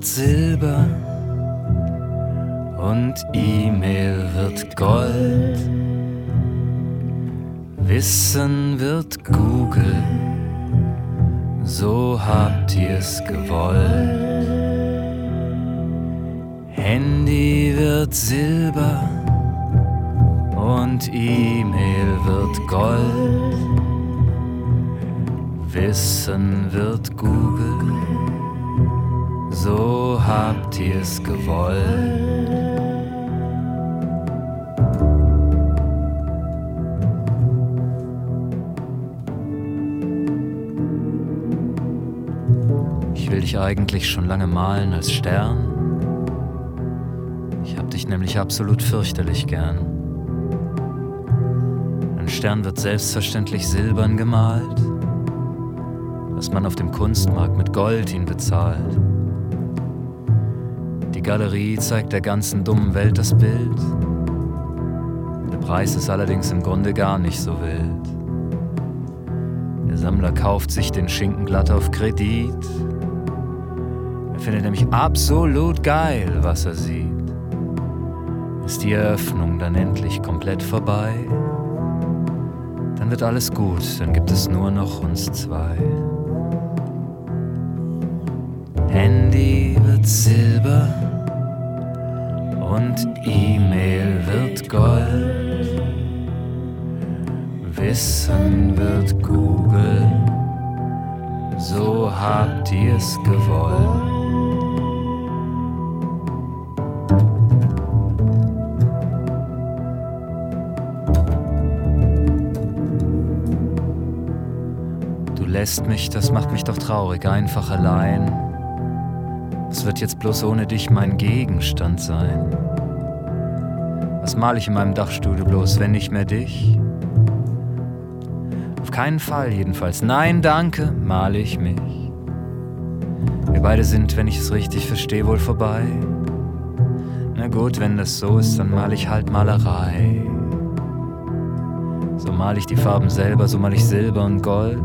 Wird Silber und E-Mail wird Gold. Wissen wird Google, so habt ihr's gewollt. Handy wird Silber und E-Mail wird Gold. Wissen wird Google, habt ihr's gewollt. Ich will dich eigentlich schon lange malen als Stern. Ich hab dich nämlich absolut fürchterlich gern. Ein Stern wird selbstverständlich silbern gemalt, dass man auf dem Kunstmarkt mit Gold ihn bezahlt. Galerie zeigt der ganzen dummen Welt das Bild. Der Preis ist allerdings im Grunde gar nicht so wild. Der Sammler kauft sich den Schinken glatt auf Kredit. Er findet nämlich absolut geil, was er sieht. Ist die Eröffnung dann endlich komplett vorbei? Dann wird alles gut, dann gibt es nur noch uns zwei. Handy wird Silber und E-Mail wird Gold. Wissen wird Google, so habt ihr's gewollt. Du lässt mich, das macht mich doch traurig, einfach allein. Was wird jetzt bloß ohne dich mein Gegenstand sein? Was mal ich in meinem Dachstudio bloß, wenn nicht mehr dich? Auf keinen Fall jedenfalls. Nein, danke, male ich mich. Wir beide sind, wenn ich es richtig verstehe, wohl vorbei. Na gut, wenn das so ist, dann mal ich halt Malerei. So mal ich die Farben selber, so mal ich Silber und Gold.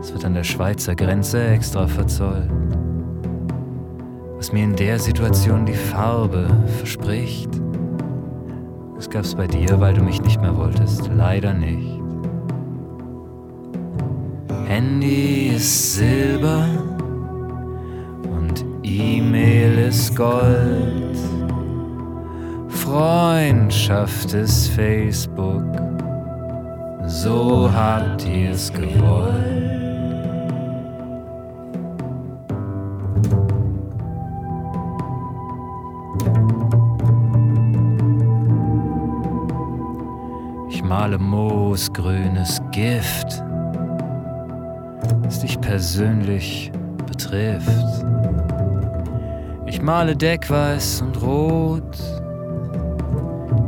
Es wird an der Schweizer Grenze extra verzollt. Was mir in der Situation die Farbe verspricht. Das gab's bei dir, weil du mich nicht mehr wolltest. Leider nicht. Handy ist Silber und E-Mail ist Gold. Freundschaft ist Facebook, so habt ihr's gewollt. Ich male moosgrünes Gift, das dich persönlich betrifft. Ich male Deckweiß und Rot.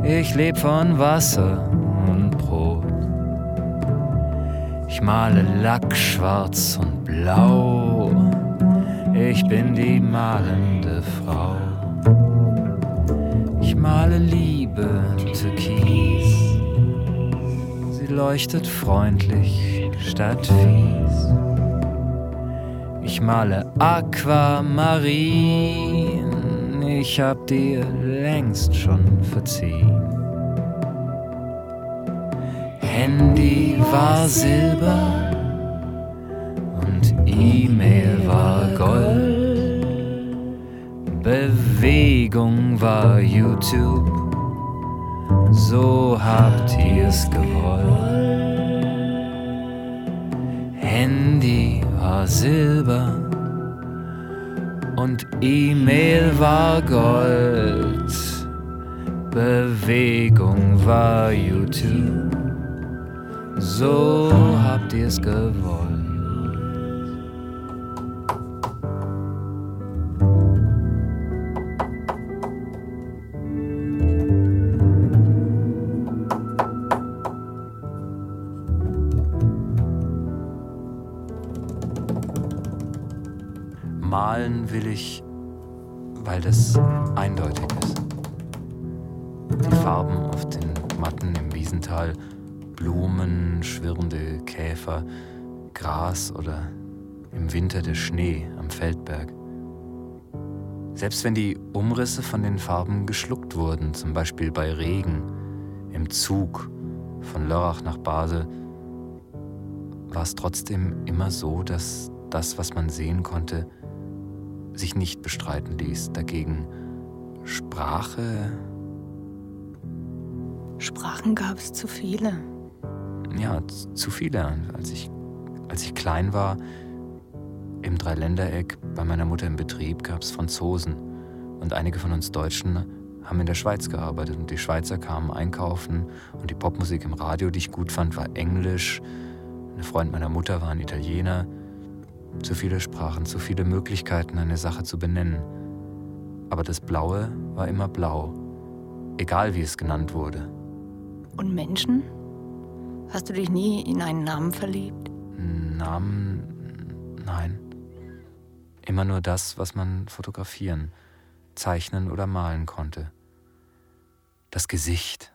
Ich leb von Wasser und Brot. Ich male Lackschwarz und Blau. Ich bin die malende Frau. Ich male Liebe. Sie leuchtet freundlich statt fies. Ich male Aquamarin, ich hab dir längst schon verziehen. Handy war Silber und E-Mail war Gold. Bewegung war YouTube, so habt ihr's gewollt. Handy war Silber und E-Mail war Gold. Bewegung war YouTube, so habt ihr's gewollt. Weil das eindeutig ist. Die Farben auf den Matten im Wiesental, Blumen, schwirrende Käfer, Gras oder im Winter der Schnee am Feldberg. Selbst wenn die Umrisse von den Farben geschluckt wurden, zum Beispiel bei Regen, im Zug von Lörrach nach Basel, war es trotzdem immer so, dass das, was man sehen konnte, sich nicht bestreiten ließ. Dagegen Sprache. Sprachen gab es zu viele. Ja, zu viele. Als ich, als ich klein war, im Dreiländereck bei meiner Mutter im Betrieb gab es Franzosen. Und einige von uns Deutschen haben in der Schweiz gearbeitet. Und die Schweizer kamen einkaufen. Und die Popmusik im Radio, die ich gut fand, war Englisch. Ein Freund meiner Mutter war ein Italiener. Zu viele Sprachen, zu viele Möglichkeiten, eine Sache zu benennen. Aber das Blaue war immer blau, egal wie es genannt wurde. Und Menschen? Hast du dich nie in einen Namen verliebt? Namen? Nein. Immer nur das, was man fotografieren, zeichnen oder malen konnte. Das Gesicht.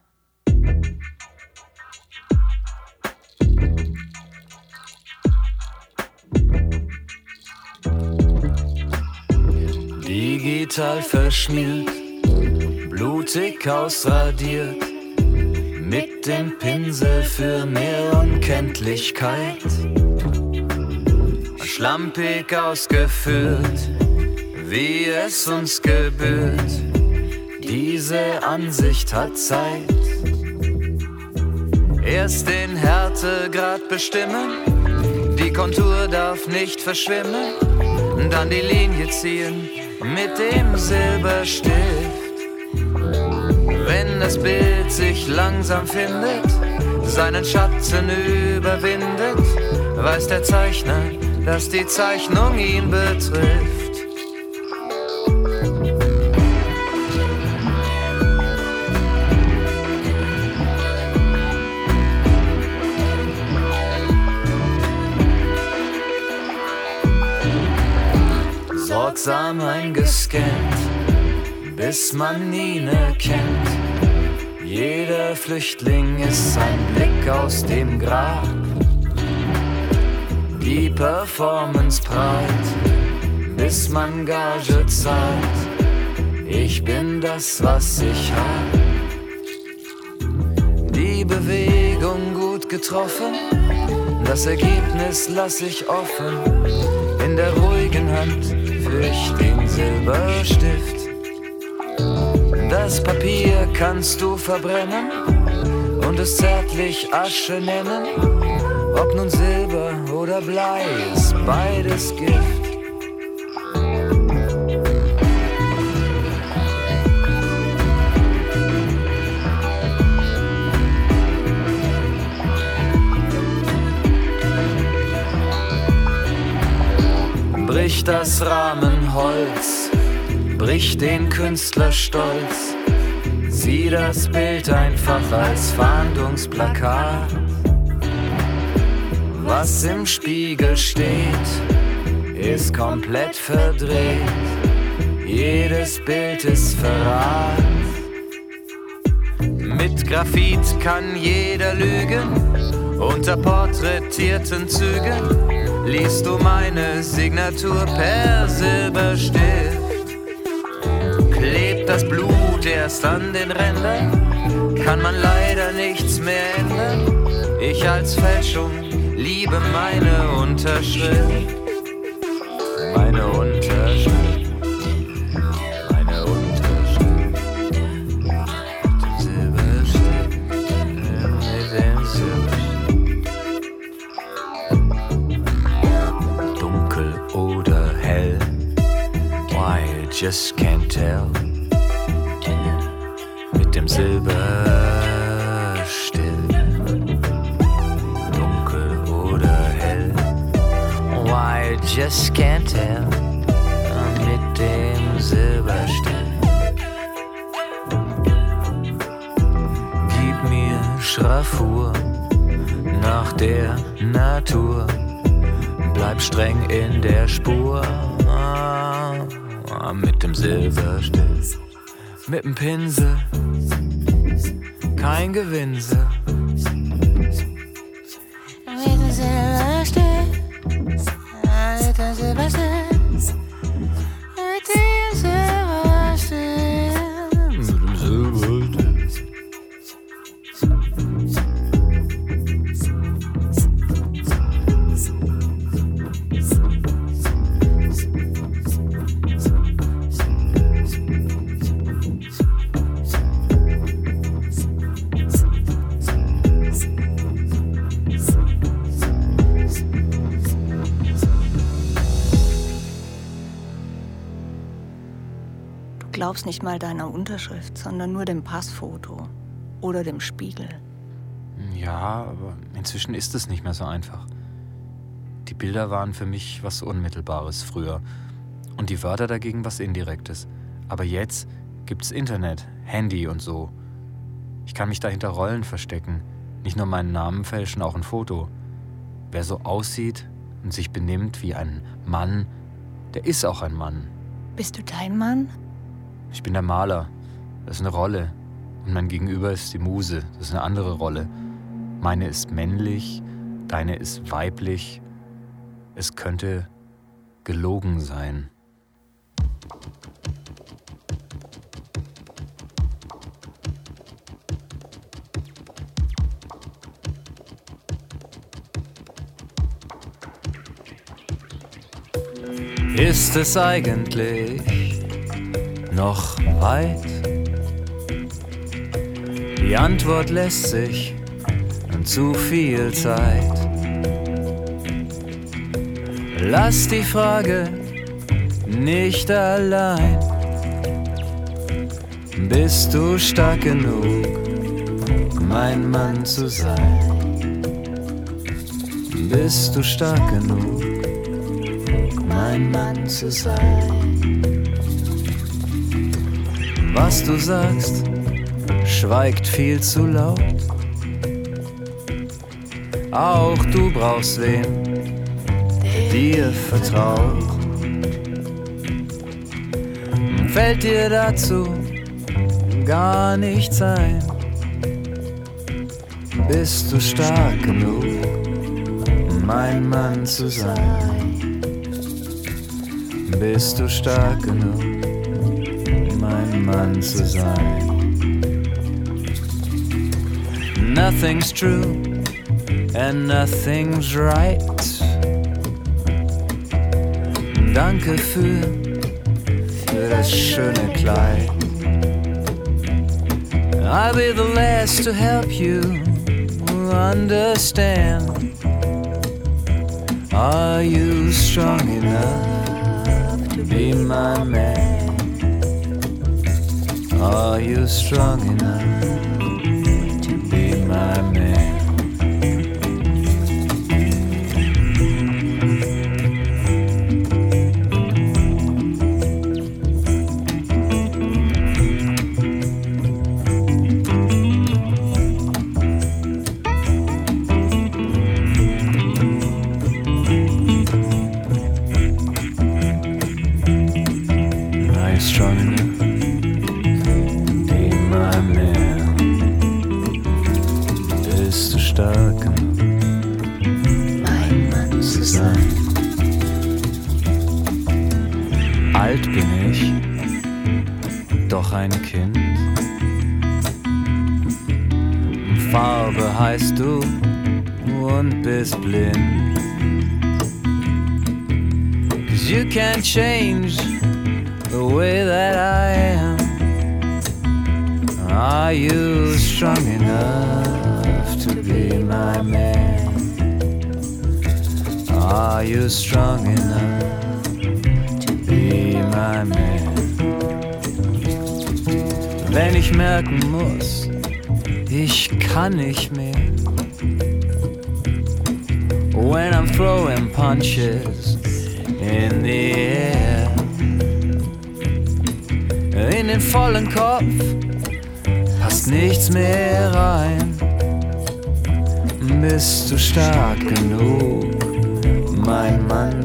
Digital verschmiert, blutig ausradiert, mit dem Pinsel für mehr Unkenntlichkeit. Schlampig ausgeführt, wie es uns gebührt. Diese Ansicht hat Zeit. Erst den Härtegrad bestimmen, die Kontur darf nicht verschwimmen, dann die Linie ziehen mit dem Silberstift. Wenn das Bild sich langsam findet, seinen Schatten überwindet, weiß der Zeichner, dass die Zeichnung ihn betrifft. Sorgsam eingescannt, bis man ihn erkennt. Jeder Flüchtling ist ein Blick aus dem Grab. Die Performance prallt, bis man Gage zahlt. Ich bin das, was ich hab. Die Bewegung gut getroffen, das Ergebnis lass ich offen in der ruhigen Hand ich den Silberstift. Das Papier kannst du verbrennen und es zärtlich Asche nennen. Ob nun Silber oder Blei ist beides Gift. Bricht das Rahmenholz, bricht den Künstler stolz. Sieh das Bild einfach als Fahndungsplakat. Was im Spiegel steht, ist komplett verdreht. Jedes Bild ist Verrat. Mit Graphit kann jeder lügen, unter porträtierten Zügen liest du meine Signatur per Silberstift. Klebt das Blut erst an den Rändern, kann man leider nichts mehr ändern. Ich als Fälschung liebe meine Unterschrift. Just can't tell. Mit dem Silber dunkel oder hell. Why just can't tell. Mit dem Silber still. Gib mir Schraffur nach der Natur. Bleib streng in der Spur mit dem Silberstift, mit dem Pinsel, kein Gewinsel. Nicht mal deiner Unterschrift, sondern nur dem Passfoto oder dem Spiegel. Ja, aber inzwischen ist es nicht mehr so einfach. Die Bilder waren für mich was Unmittelbares früher und die Wörter dagegen was Indirektes. Aber jetzt gibt's Internet, Handy und so. Ich kann mich da hinter Rollen verstecken, nicht nur meinen Namen fälschen, auch ein Foto. Wer so aussieht und sich benimmt wie ein Mann, der ist auch ein Mann. Bist du dein Mann? Ich bin der Maler. Das ist eine Rolle. Und mein Gegenüber ist die Muse. Das ist eine andere Rolle. Meine ist männlich, deine ist weiblich. Es könnte gelogen sein. Ist es eigentlich noch weit? Die Antwort lässt sich an zu viel Zeit. Lass die Frage nicht allein. Bist du stark genug, mein Mann zu sein? Bist du stark genug, mein Mann zu sein? Was du sagst, schweigt viel zu laut. Auch du brauchst wen, der dir vertraut. Fällt dir dazu gar nichts ein? Bist du stark genug, mein Mann zu sein? Bist du stark genug, Nothing's true and nothing's right. Danke für, für das schöne Kleid. I'll be the last to help you understand. Are you strong enough to be my man? Are you strong enough?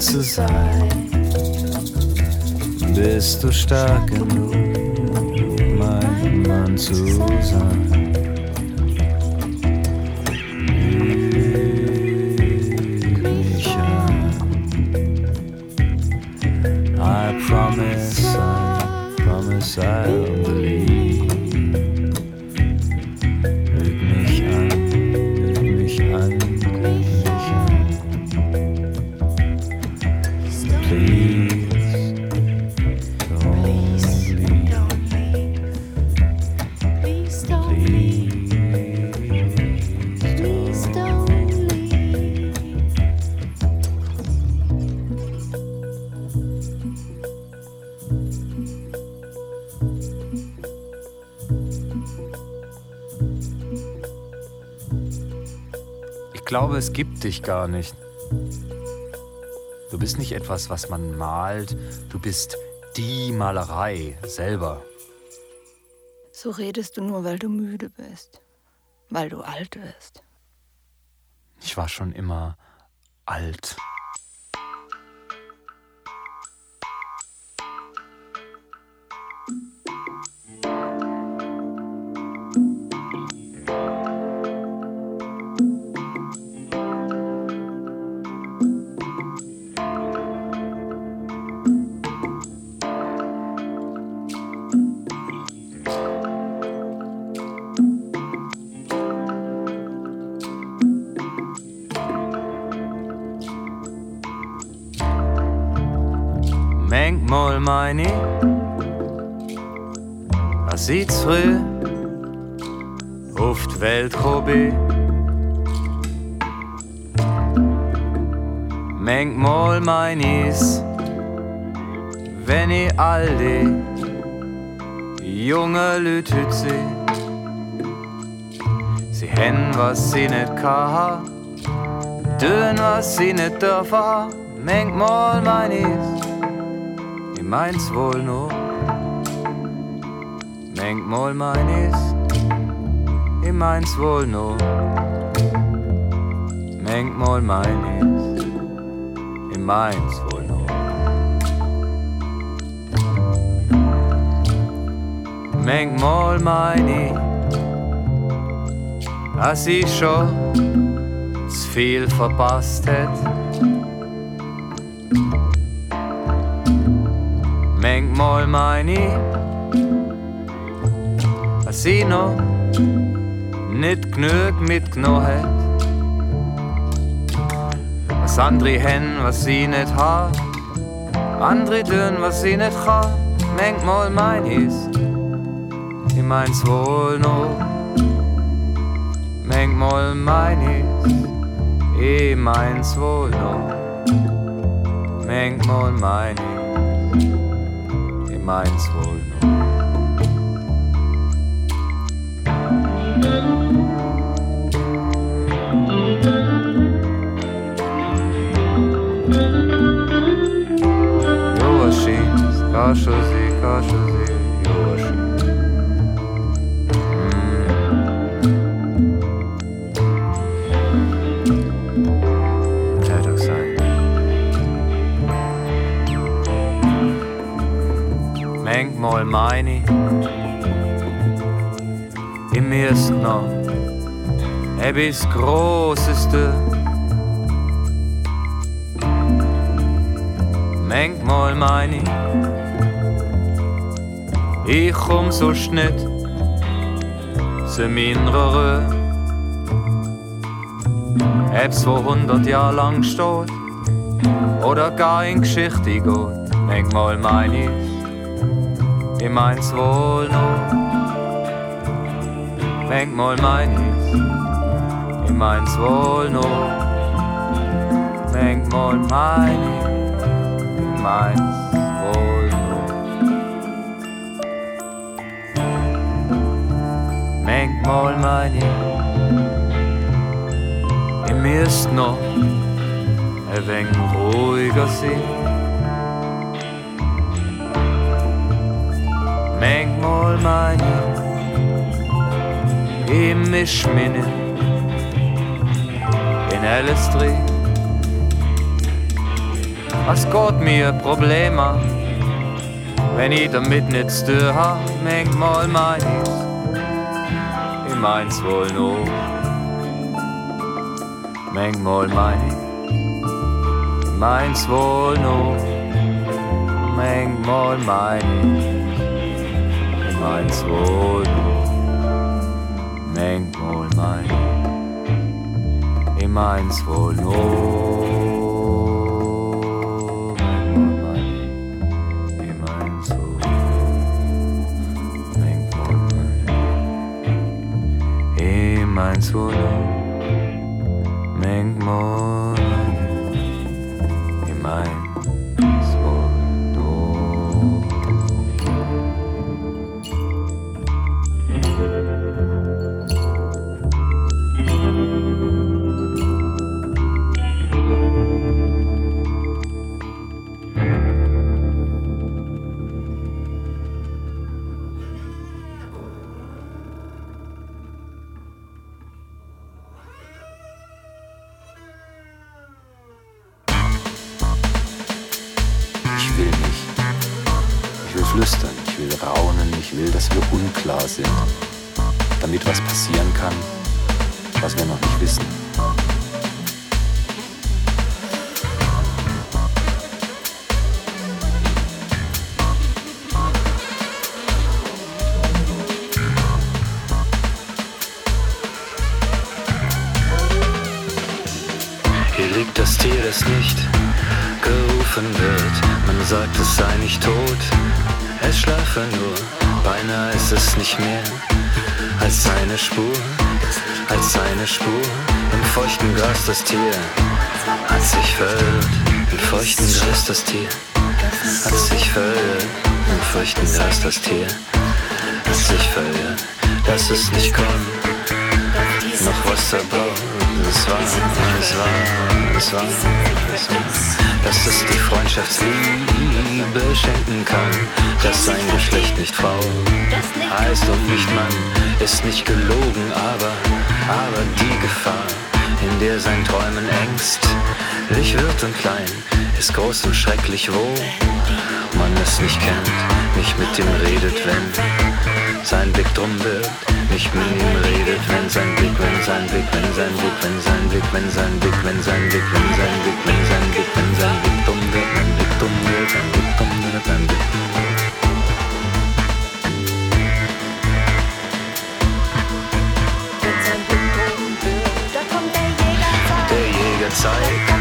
zu sein. Bist du stark genug, mein Mann zu sein? I promise, I promise I'll believe. Glaube, es gibt dich gar nicht. Du bist nicht etwas, was man malt, du bist die Malerei selber. So redest du nur, weil du müde bist, weil du alt bist. Ich war schon immer alt. Welt gekommen bin Manchmal mein ich's, wenn ich all die junge Leute heute sehe. Sie haben, was sie nicht kann, tun, was sie nicht dürfen. Manchmal mein ich's, meins wohl nur. Manchmal mein ist, ich meins wohl nur. Manchmal mein ist, ich meins wohl nur. Manchmal mein ich, dass ich schon zu viel verpasst hätte manchmal meine ich, dass sie noch nicht genug mitgenommen hat. Was andere haben, was sie nicht haben, andere tun, was sie nicht kann. Manchmal mein ich's, ich mein's wohl noch. Manchmal mein ich's, ich mein's wohl noch. Manchmal mein ich's meins wohl noch. Joachim, Kaschosi, Kaschosi, Joachim. mal meine. Im ersten noch etwas Großes da. Manchmal meine ich komm so nicht zu meiner Ruhe. Ob's wo hundert Jahre lang steht oder gar in Geschichte geht. Manchmal meine ich ich meins wohl noch. Manchmal mein ich's, ich meins wohl noch. Manchmal mein ich, ich meins Manchmal mein ich, ich müsst noch ein wenig ruhiger sein. manchmal meine ich misch mich in alles drin. Was geht mir Probleme, wenn ich damit nicht zu hab, manchmal mein ich, ich meins wohl noch. Manchmal mein meins wohl noch. Manchmal mein meins wohl manchmal mein, ich meins wohl nur. Meins wohl Spur. Im feuchten Gras das Tier hat sich verirrt. Im feuchten Gras das Tier hat sich verirrt. Im feuchten Gras das Tier hat sich verirrt. Das ist nicht kommen, noch was erbaut. Es war, es war, es war, es war, dass es die Freundschaftsliebe schenken kann, dass sein Geschlecht nicht Frau heißt und nicht Mann, ist nicht gelogen, aber, aber die Gefahr, in der sein Träumen ängstlich wird und klein, ist groß und schrecklich, wo man es nicht kennt, nicht mit ihm redet, wenn sein Blick drum wird, nicht mit ihm redet, wenn sein Blick, wenn sein Blick, wenn sein Blick, wenn sein Blick, wenn sein Blick, wenn sein Blick, wenn sein Blick, wenn sein Blick, wenn sein Blick dumm wird, mein Blick dumm wird, mein Blick dumm wird, mein Blick dumm wird. Zeigt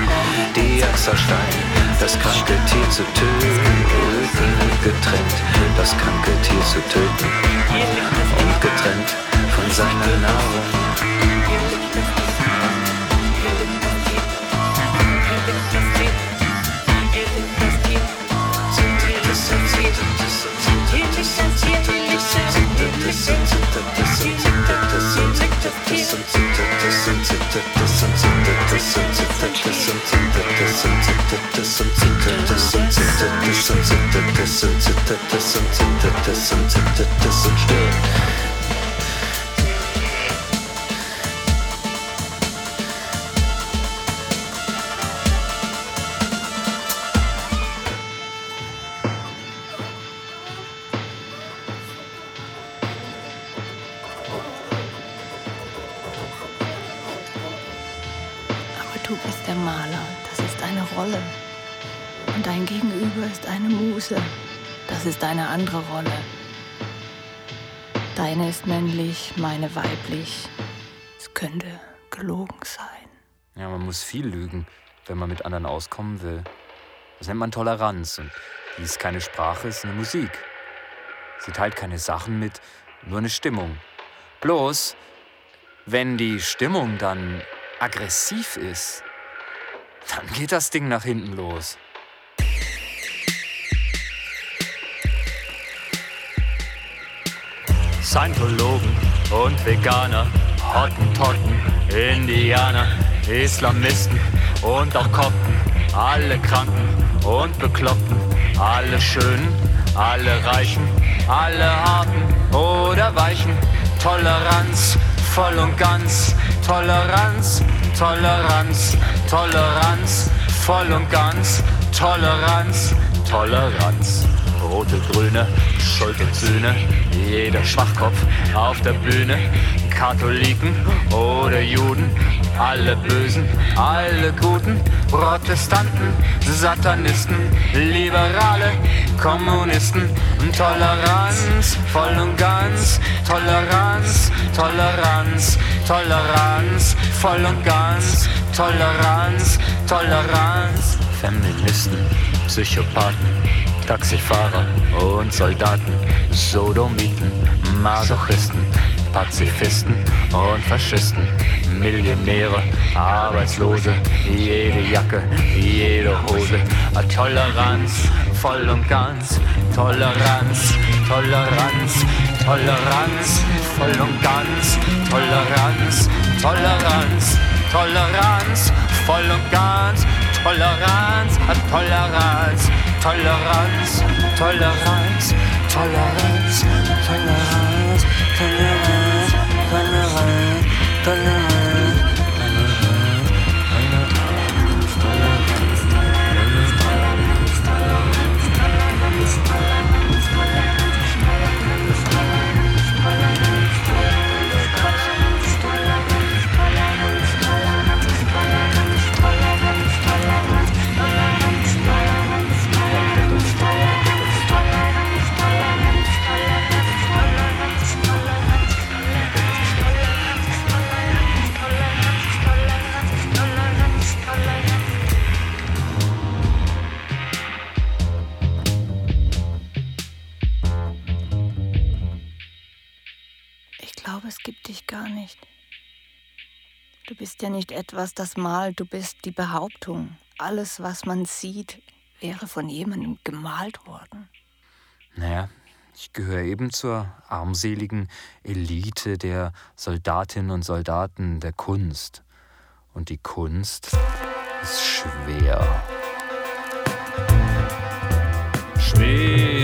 die Axerstein, das kranke Tier zu töten, getrennt, das kranke Tier zu töten und getrennt von seiner Nahrung. Still. Muse, das ist eine andere Rolle. Deine ist männlich, meine weiblich. Es könnte gelogen sein. Ja, man muss viel lügen, wenn man mit anderen auskommen will. Das nennt man Toleranz und die ist keine Sprache, ist eine Musik. Sie teilt keine Sachen mit, nur eine Stimmung. Bloß, wenn die Stimmung dann aggressiv ist, dann geht das Ding nach hinten los. Scientologen und Veganer, Hottentotten, Indianer, Islamisten und auch Kopten, alle Kranken und Bekloppten, alle Schönen, alle Reichen, alle Harten oder Weichen, Toleranz, voll und ganz, Toleranz, Toleranz, Toleranz, voll und ganz, Toleranz, Toleranz. Rote, grüne, Schuld und Sühne, jeder Schwachkopf auf der Bühne. Katholiken oder Juden, alle Bösen, alle Guten, Protestanten, Satanisten, Liberale, Kommunisten, Toleranz, voll und ganz, Toleranz, Toleranz, Toleranz, voll und ganz, Toleranz, Toleranz. Feministen, Psychopathen, Taxifahrer und Soldaten, Sodomiten, Masochisten, Pazifisten und Faschisten, Millionäre, Arbeitslose, jede Jacke, jede Hose, Toleranz, voll und ganz, Toleranz, Toleranz, Toleranz, voll und ganz, Toleranz, Toleranz, Toleranz, voll und ganz, Toleranz, Toleranz, Toleranz, Toleranz, Toleranz, Toleranz, Toleranz, nicht. Du bist ja nicht etwas, das malt, du bist die Behauptung. Alles, was man sieht, wäre von jemandem gemalt worden. Naja, ich gehöre eben zur armseligen Elite der Soldatinnen und Soldaten der Kunst. Und die Kunst ist schwer. Schwere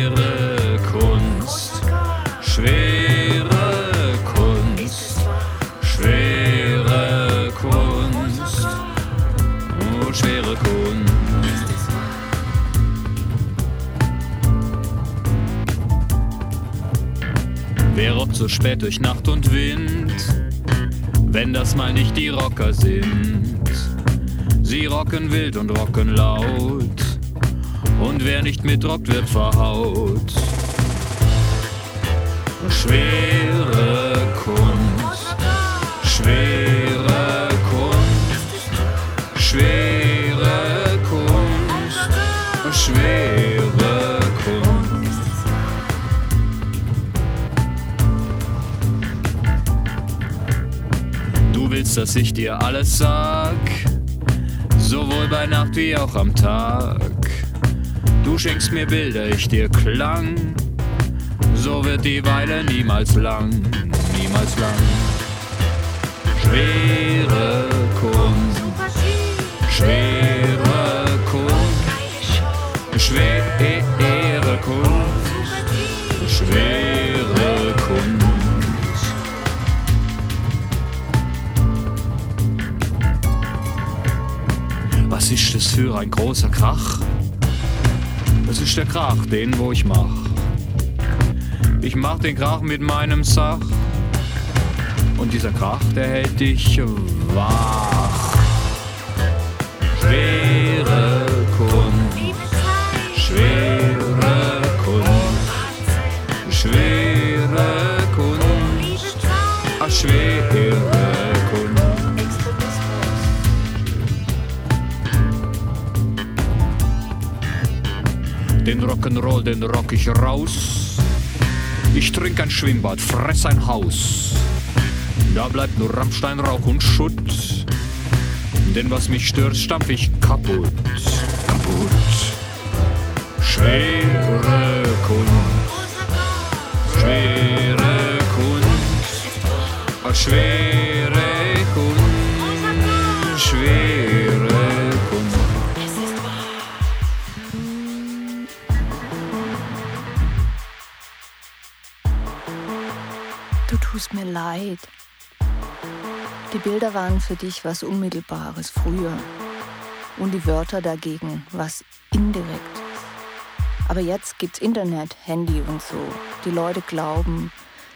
So spät durch Nacht und Wind, wenn das mal nicht die Rocker sind? Sie rocken wild und rocken laut, und wer nicht mitrockt, wird verhaut. Schwere willst, dass ich dir alles sag, sowohl bei Nacht wie auch am Tag. Du schenkst mir Bilder, ich dir Klang. So wird die Weile niemals lang, niemals lang. Schwere Kunst, schwere Kunst, schwere Kunst, schwere Ist das für ein großer Krach? Das ist der Krach, den wo ich mach. Ich mach den Krach mit meinem Sach. Und dieser Krach, der hält dich wach. Schwere Den Rock'n'Roll, den rock ich raus. Ich trink ein Schwimmbad, fress ein Haus. Da bleibt nur Rammstein, Rauch und Schutt. Denn was mich stört, stampf ich kaputt. Kaputt. Schwere Kunst. Schwere Kunst. Schwere leid. Die Bilder waren für dich was Unmittelbares früher und die Wörter dagegen was Indirektes. Aber jetzt gibt's Internet, Handy und so. Die Leute glauben,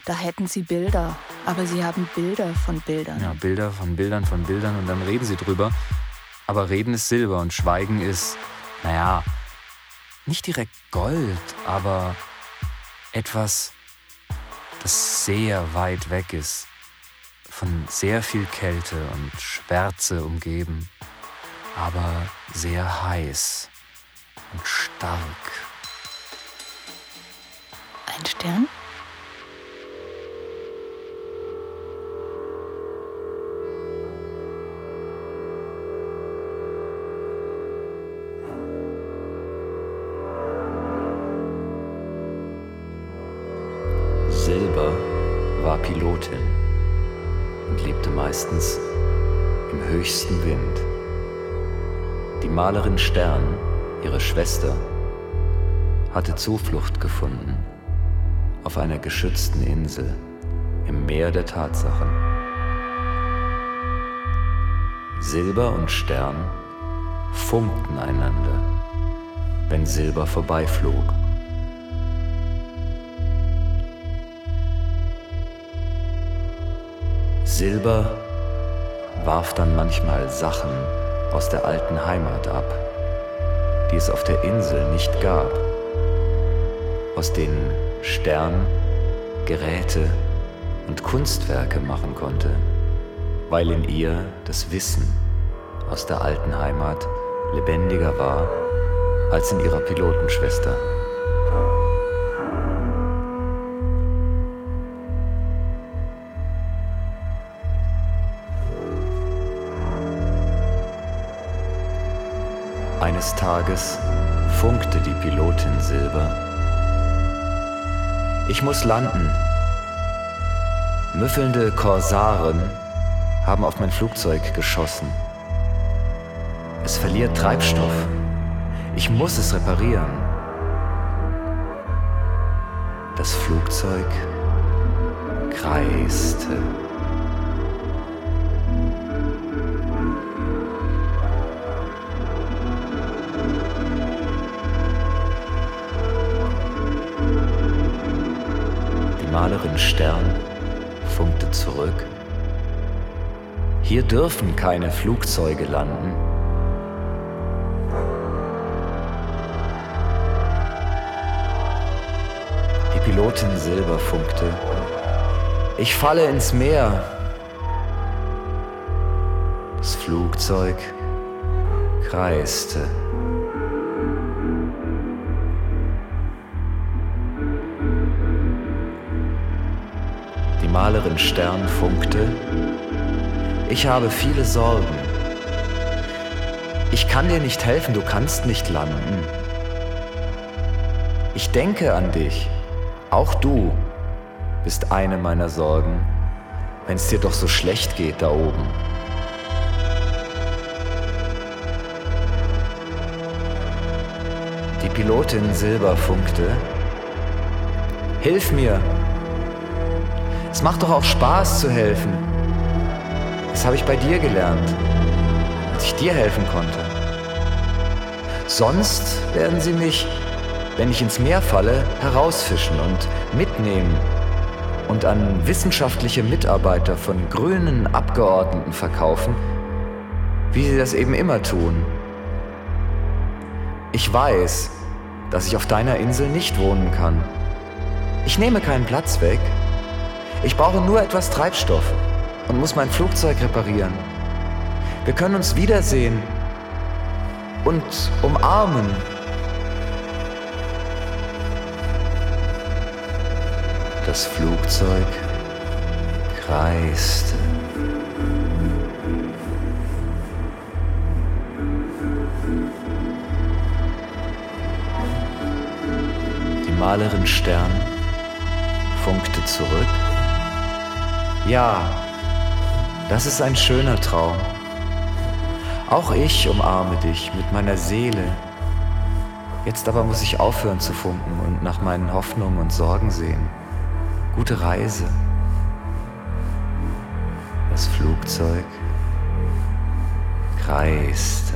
da hätten sie Bilder, aber sie haben Bilder von Bildern. Ja, Bilder von Bildern von Bildern und dann reden sie drüber. Aber Reden ist Silber und Schweigen ist, naja, nicht direkt Gold, aber etwas, das sehr weit weg ist, von sehr viel Kälte und Schwärze umgeben, aber sehr heiß und stark. Ein Stern? Meistens im höchsten Wind. Die Malerin Stern, ihre Schwester, hatte Zuflucht gefunden auf einer geschützten Insel im Meer der Tatsachen. Silber und Stern funkten einander, wenn Silber vorbeiflog. Silber warf dann manchmal Sachen aus der alten Heimat ab, die es auf der Insel nicht gab, aus denen Stern Geräte und Kunstwerke machen konnte, weil in ihr das Wissen aus der alten Heimat lebendiger war als in ihrer Pilotenschwester. Eines Tages funkte die Pilotin Silber. Ich muss landen. Müffelnde Korsaren haben auf mein Flugzeug geschossen. Es verliert Treibstoff. Ich muss es reparieren. Das Flugzeug kreiste. Malerin Stern funkte zurück. Hier dürfen keine Flugzeuge landen. Die Pilotin Silber funkte. Ich falle ins Meer. Das Flugzeug kreiste. Malerin Stern funkte. Ich habe viele Sorgen. Ich kann dir nicht helfen, du kannst nicht landen. Ich denke an dich. Auch du bist eine meiner Sorgen, wenn es dir doch so schlecht geht da oben. Die Pilotin Silber funkte. Hilf mir! Es macht doch auch Spaß zu helfen. Das habe ich bei dir gelernt, als ich dir helfen konnte. Sonst werden sie mich, wenn ich ins Meer falle, herausfischen und mitnehmen und an wissenschaftliche Mitarbeiter von grünen Abgeordneten verkaufen, wie sie das eben immer tun. Ich weiß, dass ich auf deiner Insel nicht wohnen kann. Ich nehme keinen Platz weg. Ich brauche nur etwas Treibstoff und muss mein Flugzeug reparieren. Wir können uns wiedersehen und umarmen. Das Flugzeug kreiste. Die Malerin Stern funkte zurück. Ja, das ist ein schöner Traum. Auch ich umarme dich mit meiner Seele. Jetzt aber muss ich aufhören zu funken und nach meinen Hoffnungen und Sorgen sehen. Gute Reise. Das Flugzeug kreiste.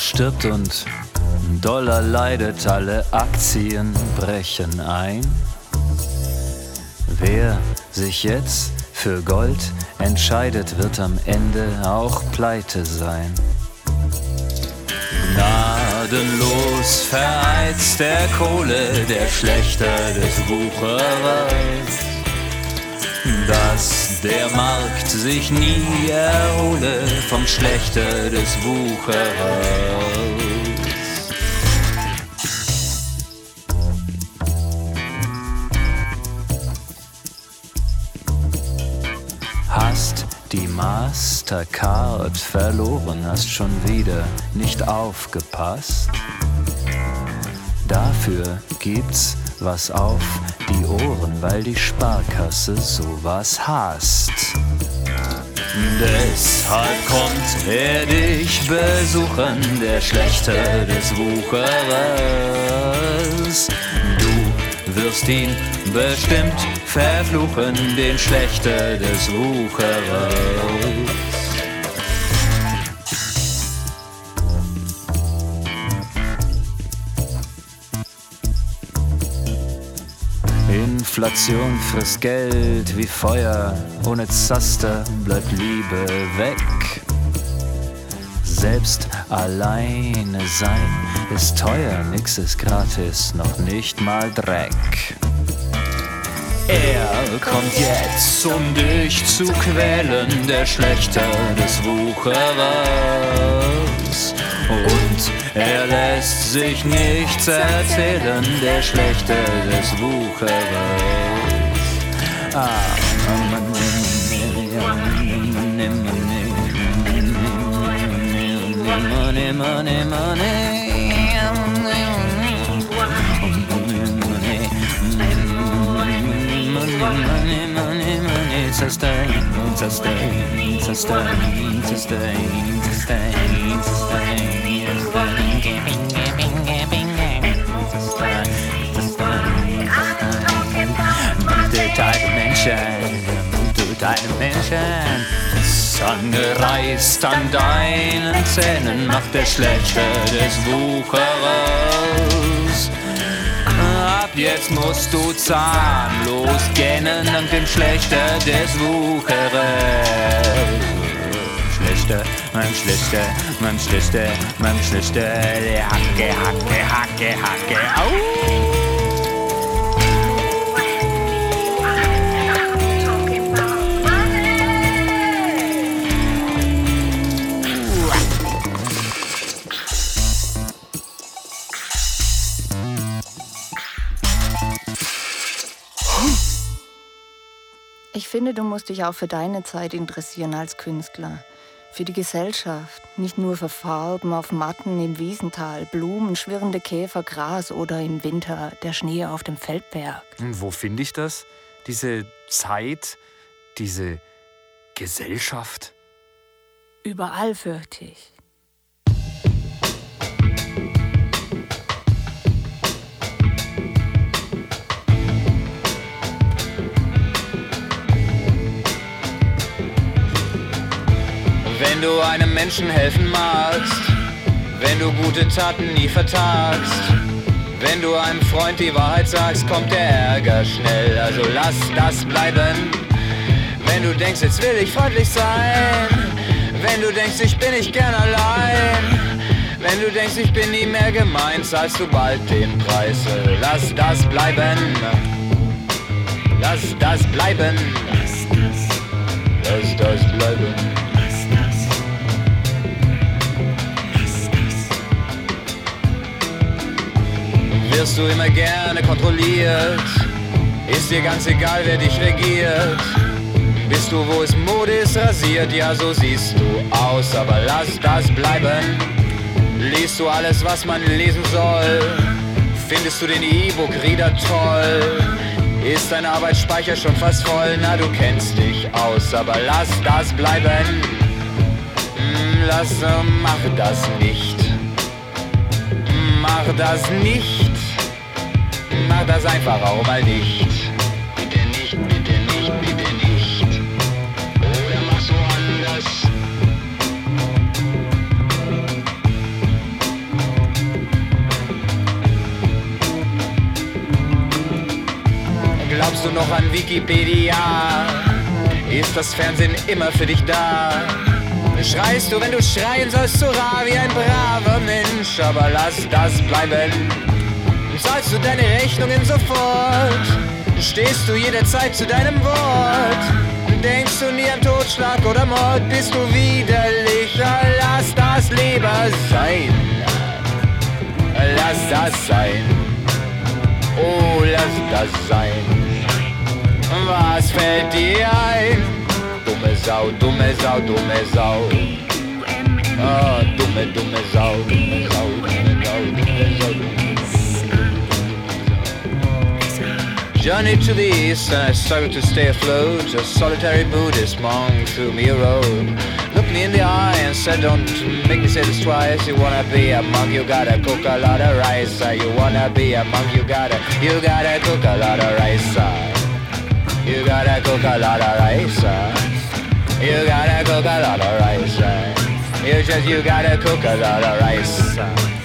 Stirbt und Dollar leidet, alle Aktien brechen ein. Wer sich jetzt für Gold entscheidet, wird am Ende auch pleite sein. Gnadenlos vereizt der Kohle, der Schlechter des Wucherers dass der Markt sich nie erhole vom Schlechter des Wucherers. Hast die Mastercard verloren, hast schon wieder nicht aufgepasst. Dafür gibt's was auf die Ohren, weil die Sparkasse sowas hasst. Deshalb kommt er dich besuchen, der Schlechter des. Wucherers. Du wirst ihn bestimmt verfluchen, den Schlechter des Wucherers. Inflation frisst Geld wie Feuer, ohne Zaster bleibt Liebe weg. Selbst alleine sein ist teuer, nix ist gratis, noch nicht mal Dreck. Er kommt jetzt, um dich zu quälen, der Schlechter des Wucherers. Und er lässt sich nichts erzählen, der Schlechter des Wucherers. Ah, money, money, money. Money, money, money, sustain, sustain, sustain, sustain, sustain, sustain, Du deine Menschen, du deine Menschen, Sonne reißt an deinen Zähnen, macht der Schlechte des Wucherers. Jetzt musst du zahnlos gähnen dank dem Schlechter des Wucherers. Schlechter, mein Schlechter, mein Schlechter, mein Schlechter, Hacke, Hacke, Hacke, Hacke, au! Ich finde, du musst dich auch für deine Zeit interessieren als Künstler. Für die Gesellschaft, nicht nur für Farben auf Matten im Wiesental, Blumen, schwirrende Käfer, Gras oder im Winter der Schnee auf dem Feldberg. Und wo finde ich das? Diese Zeit, diese Gesellschaft? Überall fürchte ich. Wenn du einem Menschen helfen magst, wenn du gute Taten nie vertagst, wenn du einem Freund die Wahrheit sagst, kommt der Ärger schnell, also lass das bleiben. Wenn du denkst, jetzt will ich freundlich sein, wenn du denkst, ich bin nicht gern allein, wenn du denkst, ich bin nie mehr gemeint, zahlst du bald den Preis. Lass das bleiben. Lass das bleiben. Lass das bleiben. Wirst du immer gerne kontrolliert? Ist dir ganz egal, wer dich regiert? Bist du, wo es Mode ist, rasiert? Ja, so siehst du aus, aber lass das bleiben. Liest du alles, was man lesen soll? Findest du den E-Book-Reader toll? Ist dein Arbeitsspeicher schon fast voll? Na, du kennst dich aus, aber lass das bleiben. Hm, lass, äh, mach das nicht. Mach das nicht. Mach das einfach auch mal nicht. Bitte nicht, bitte nicht, bitte nicht. Oder mach's woanders. Glaubst du noch an Wikipedia? Ist das Fernsehen immer für dich da? Schreist du, wenn du schreien sollst, hurra, wie ein braver Mensch, aber lass das bleiben. Zahlst du deine Rechnungen sofort? Stehst du jederzeit zu deinem Wort? Denkst du nie an Totschlag oder Mord? Bist du widerlich? Lass das lieber sein. Lass das sein. Oh, lass das sein. Was fällt dir ein? Dumme Sau, dumme Sau, dumme Sau. Ah, dumme, dumme Sau, dumme Sau, dumme Sau, dumme Sau, dumme Journey to the east and I struggle to stay afloat A solitary Buddhist monk threw me a road looked me in the eye and said, Don't make me say this twice. You wanna be a monk, you gotta cook a lot of rice. You wanna be a monk, you gotta, you gotta cook a lot of rice. You gotta cook a lot of rice. You gotta cook a lot of rice. You just, you gotta cook a lot of rice.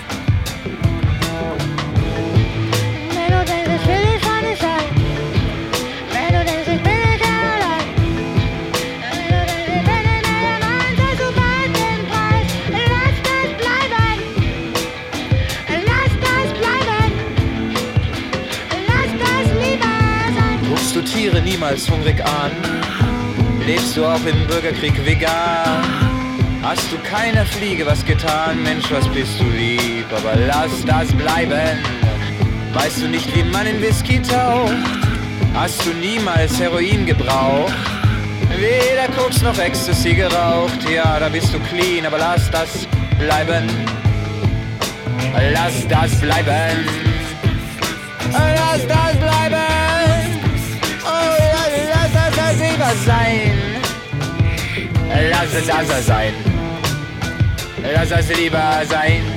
Niemals hungrig an? Lebst du auch im Bürgerkrieg vegan? Hast du keiner Fliege was getan? Mensch, was bist du lieb, aber lass das bleiben. Weißt du nicht, wie man in Whisky taucht? Hast du niemals Heroin gebraucht? Weder Koks noch Ecstasy geraucht? Ja, da bist du clean, aber lass das bleiben. Lass das bleiben. Lass das bleiben sein. Lass es also sein. Lass es lieber sein.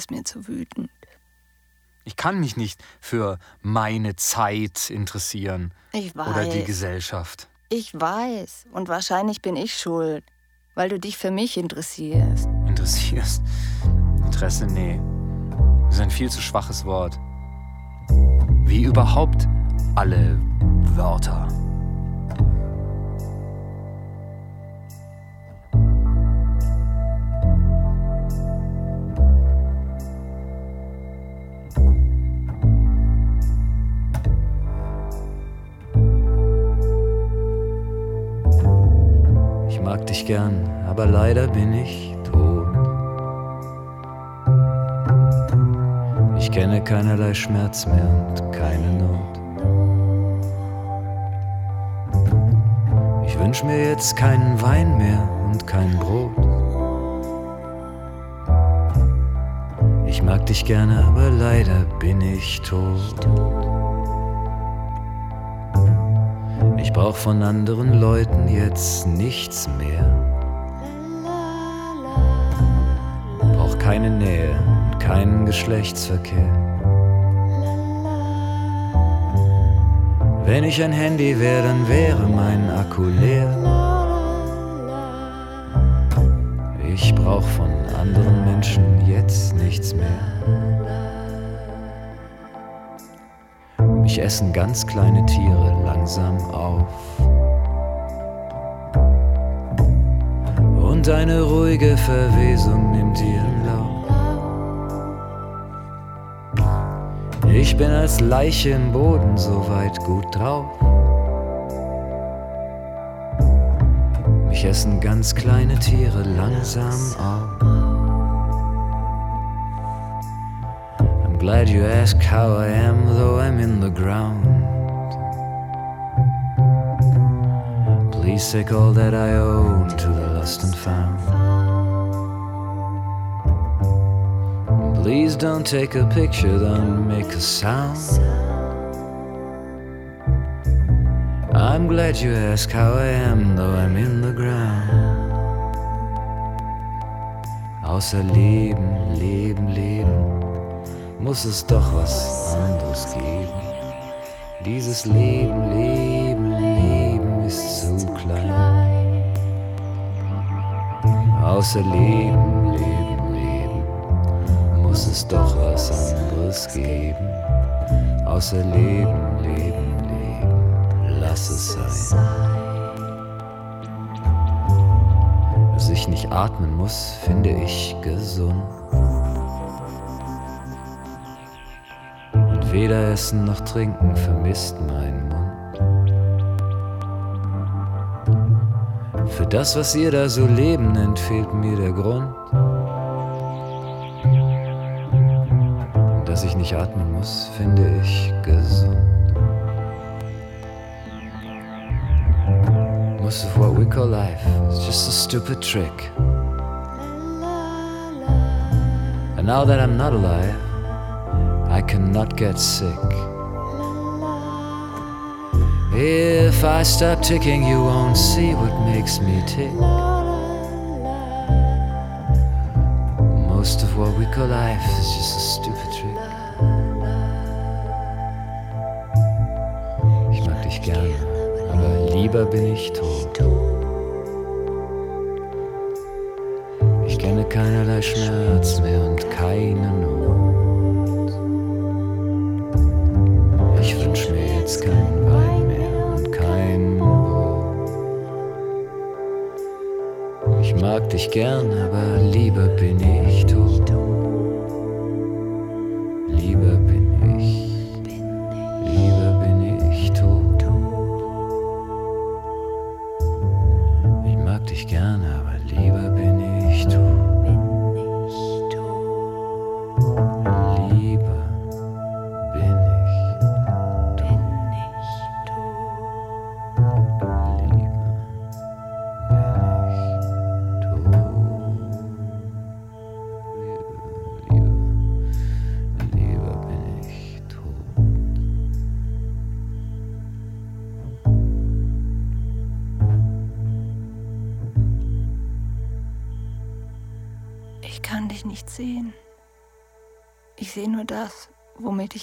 Ist mir zu wütend. Ich kann mich nicht für meine Zeit interessieren. Ich weiß. Oder die Gesellschaft. Ich weiß. Und wahrscheinlich bin ich schuld, weil du dich für mich interessierst. Interessierst? Interesse? Nee. Das ist ein viel zu schwaches Wort. Wie überhaupt alle Wörter. Dich gern, aber leider bin ich tot. Ich kenne keinerlei Schmerz mehr und keine Not. Ich wünsch mir jetzt keinen Wein mehr und kein Brot. Ich mag dich gerne, aber leider bin ich tot. Brauch von anderen Leuten jetzt nichts mehr. Brauch keine Nähe und keinen Geschlechtsverkehr. Wenn ich ein Handy wäre, dann wäre mein Akku leer. Ich brauch von anderen Menschen jetzt nichts mehr. Mich essen ganz kleine Tiere langsam auf. Und eine ruhige Verwesung nimmt ihren Lauf. Ich bin als Leiche im Boden soweit gut drauf. Mich essen ganz kleine Tiere langsam auf. Glad you ask how I am, though I'm in the ground. Please take all that I own to the lost and found. Please don't take a picture, don't make a sound. I'm glad you ask how I am, though I'm in the ground. Außer Leben, Leben, Leben. Muss es doch was anderes geben. Dieses Leben, Leben, Leben ist zu klein. Außer Leben, Leben, Leben muss es doch was anderes geben. Außer Leben, Leben, Leben, lass es sein. ich nicht atmen muss, finde ich gesund. Weder Essen noch Trinken vermisst mein Mund. Für das, was ihr da so Leben nennt, fehlt mir der Grund. Und dass ich nicht atmen muss, finde ich gesund. Most of what we call life is just a stupid trick. And now that I'm not alive, I cannot get sick. If I stop ticking, you won't see what makes me tick. Most of what we call life is just a stupid trick. Ich mag dich gerne, aber lieber bin ich tot. Ich kenne keinerlei Schmerz mehr und keine Not. Mag dich gern, aber lieber bin ich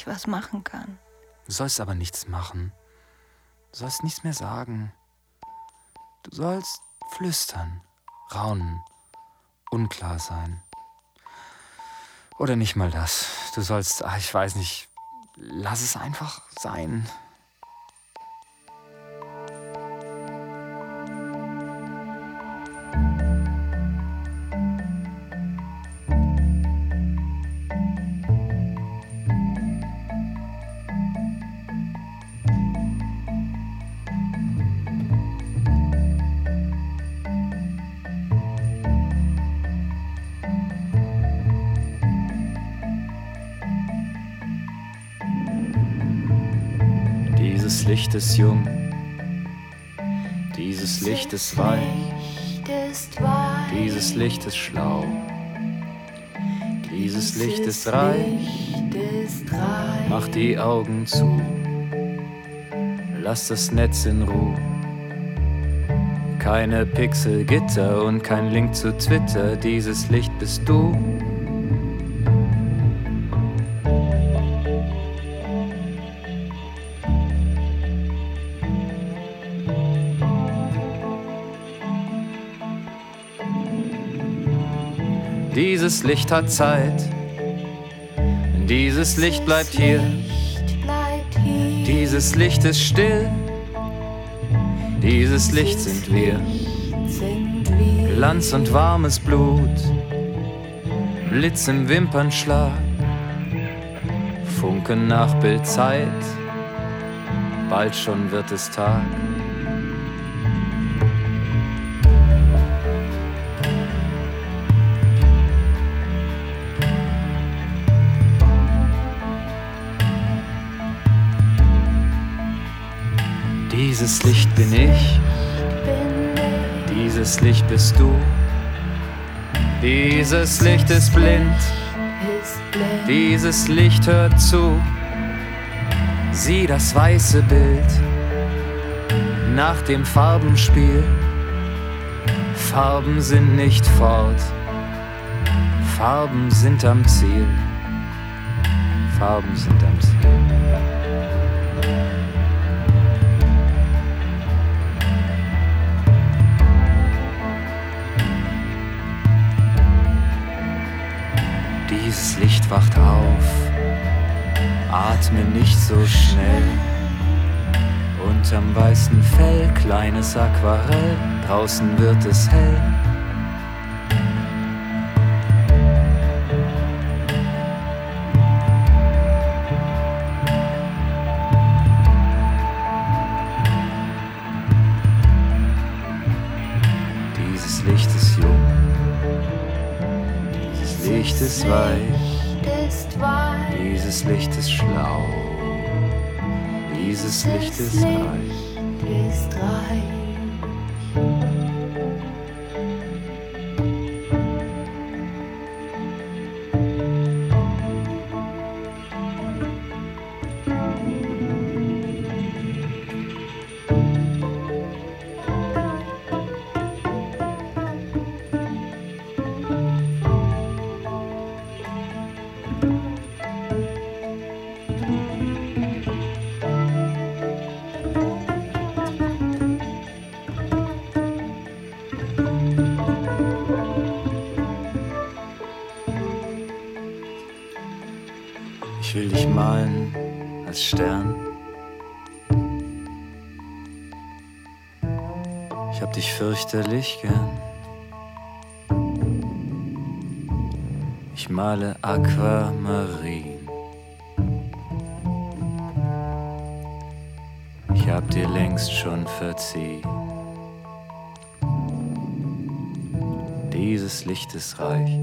was machen kann. Du sollst aber nichts machen. Du sollst nichts mehr sagen. Du sollst flüstern, raunen, unklar sein. Oder nicht mal das. Du sollst, ach, ich weiß nicht, lass es einfach sein. Ist jung, dieses Licht ist weich, dieses Licht ist schlau, dieses Licht ist reich. Mach die Augen zu, lass das Netz in Ruhe. Keine Pixelgitter und kein Link zu Twitter, dieses Licht bist du. Dieses Licht hat Zeit, dieses Licht bleibt hier, dieses Licht ist still, dieses Licht sind wir, Glanz und warmes Blut, Blitz im Wimpernschlag, Funken nach Bildzeit, bald schon wird es Tag. Dieses Licht bin ich, dieses Licht bist du. Dieses Licht ist blind, dieses Licht hört zu. Sieh das weiße Bild nach dem Farbenspiel. Farben sind nicht fort, Farben sind am Ziel. Farben sind am Ziel. Dieses Licht wacht auf, atme nicht so schnell. Unterm weißen Fell, kleines Aquarell, draußen wird es hell. Weich, dieses Licht ist schlau, dieses Licht ist reich. Fürchterlich gern. Ich male Aquamarin. Ich hab dir längst schon verziehen. Dieses Licht ist reich.